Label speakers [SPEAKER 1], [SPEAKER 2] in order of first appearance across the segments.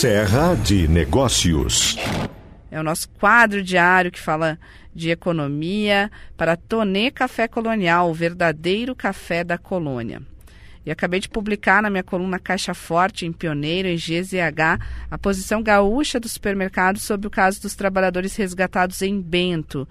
[SPEAKER 1] Serra de Negócios.
[SPEAKER 2] É o nosso quadro diário que fala de economia para Tonê Café Colonial, o verdadeiro café da colônia. E acabei de publicar na minha coluna Caixa Forte, em Pioneiro, em GZH, a posição gaúcha do supermercado sobre o caso dos trabalhadores resgatados em Bento.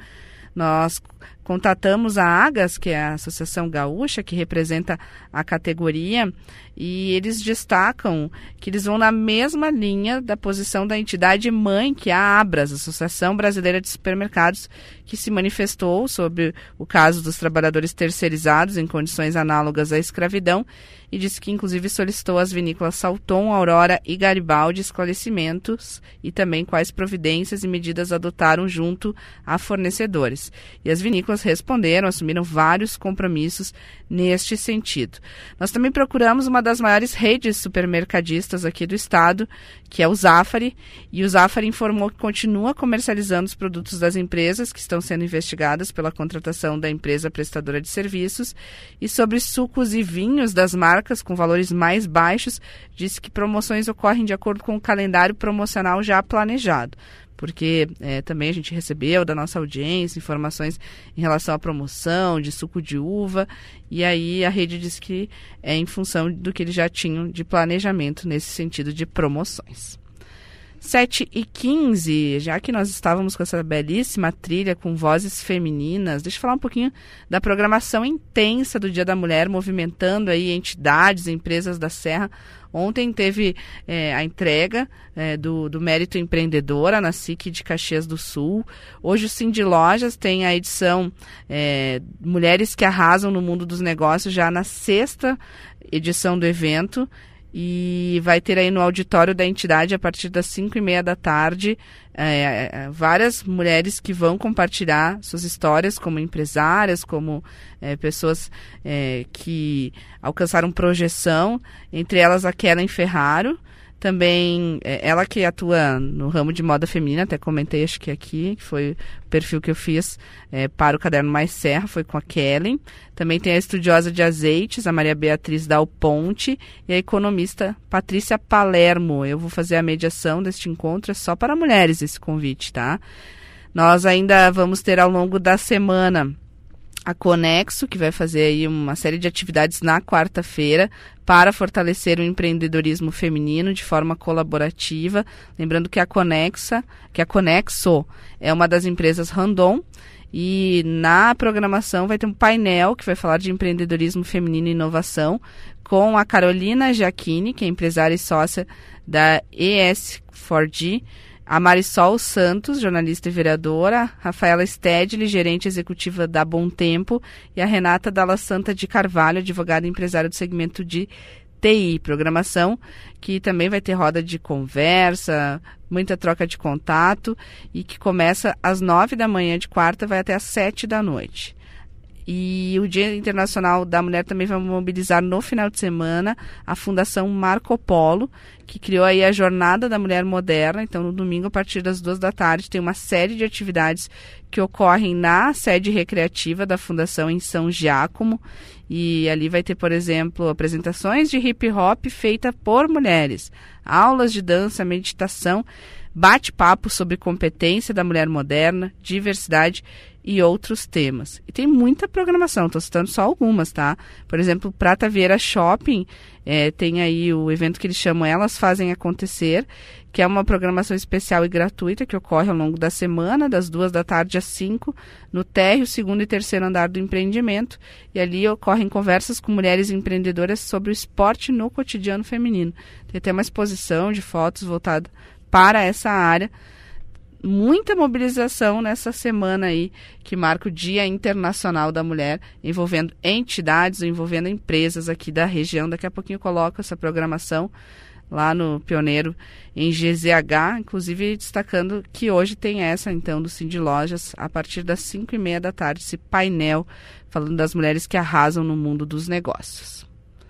[SPEAKER 2] Nós contatamos a AGAS, que é a Associação Gaúcha, que representa a categoria, e eles destacam que eles vão na mesma linha da posição da entidade mãe, que é a ABRAS, Associação Brasileira de Supermercados, que se manifestou sobre o caso dos trabalhadores terceirizados em condições análogas à escravidão e disse que inclusive solicitou às vinícolas Salton, Aurora e Garibaldi esclarecimentos e também quais providências e medidas adotaram junto a fornecedores. E as vinícolas responderam, assumiram vários compromissos neste sentido. Nós também procuramos uma das maiores redes supermercadistas aqui do estado, que é o Zafari, e o Zafari informou que continua comercializando os produtos das empresas que estão sendo investigadas pela contratação da empresa prestadora de serviços e sobre sucos e vinhos das marcas com valores mais baixos, disse que promoções ocorrem de acordo com o calendário promocional já planejado porque é, também a gente recebeu da nossa audiência informações em relação à promoção de suco de uva, e aí a rede diz que é em função do que eles já tinham de planejamento nesse sentido de promoções. 7 e 15, já que nós estávamos com essa belíssima trilha com vozes femininas, deixa eu falar um pouquinho da programação intensa do Dia da Mulher, movimentando aí entidades, empresas da Serra. Ontem teve é, a entrega é, do, do Mérito Empreendedora na SIC de Caxias do Sul. Hoje o Cindy Lojas tem a edição é, Mulheres que Arrasam no Mundo dos Negócios, já na sexta edição do evento e vai ter aí no auditório da entidade a partir das 5 e meia da tarde é, é, várias mulheres que vão compartilhar suas histórias como empresárias, como é, pessoas é, que alcançaram projeção, entre elas a Kellen Ferraro, também, é, ela que atua no ramo de moda feminina, até comentei, acho que aqui, que foi o perfil que eu fiz é, para o Caderno Mais Serra, foi com a Kellen. Também tem a estudiosa de azeites, a Maria Beatriz Dal Ponte, e a economista Patrícia Palermo. Eu vou fazer a mediação deste encontro, é só para mulheres esse convite, tá? Nós ainda vamos ter ao longo da semana a Conexo, que vai fazer aí uma série de atividades na quarta-feira para fortalecer o empreendedorismo feminino de forma colaborativa. Lembrando que a Conexa, que a Conexo é uma das empresas Randon e na programação vai ter um painel que vai falar de empreendedorismo feminino e inovação com a Carolina Giacchini, que é empresária e sócia da ES4G, a Marisol Santos, jornalista e vereadora, Rafaela Stedley, gerente executiva da Bom Tempo, e a Renata Dalla Santa de Carvalho, advogada e empresária do segmento de TI, programação, que também vai ter roda de conversa, muita troca de contato. E que começa às nove da manhã de quarta, vai até às sete da noite. E o Dia Internacional da Mulher também vai mobilizar no final de semana a Fundação Marco Polo, que criou aí a Jornada da Mulher Moderna. Então, no domingo, a partir das duas da tarde, tem uma série de atividades que ocorrem na sede recreativa da Fundação em São Giacomo. E ali vai ter, por exemplo, apresentações de hip hop feita por mulheres, aulas de dança, meditação, bate-papo sobre competência da mulher moderna, diversidade e outros temas. E tem muita programação, estou citando só algumas, tá? Por exemplo, Prata Vieira Shopping é, tem aí o evento que eles chamam Elas Fazem Acontecer, que é uma programação especial e gratuita que ocorre ao longo da semana, das duas da tarde às cinco, no térreo, segundo e terceiro andar do empreendimento. E ali ocorrem conversas com mulheres empreendedoras sobre o esporte no cotidiano feminino. Tem até uma exposição de fotos voltada para essa área muita mobilização nessa semana aí que marca o Dia Internacional da Mulher, envolvendo entidades, envolvendo empresas aqui da região. Daqui a pouquinho eu coloco essa programação lá no Pioneiro em GZH, inclusive destacando que hoje tem essa então do Cindy Lojas a partir das 5 e meia da tarde, esse painel falando das mulheres que arrasam no mundo dos negócios.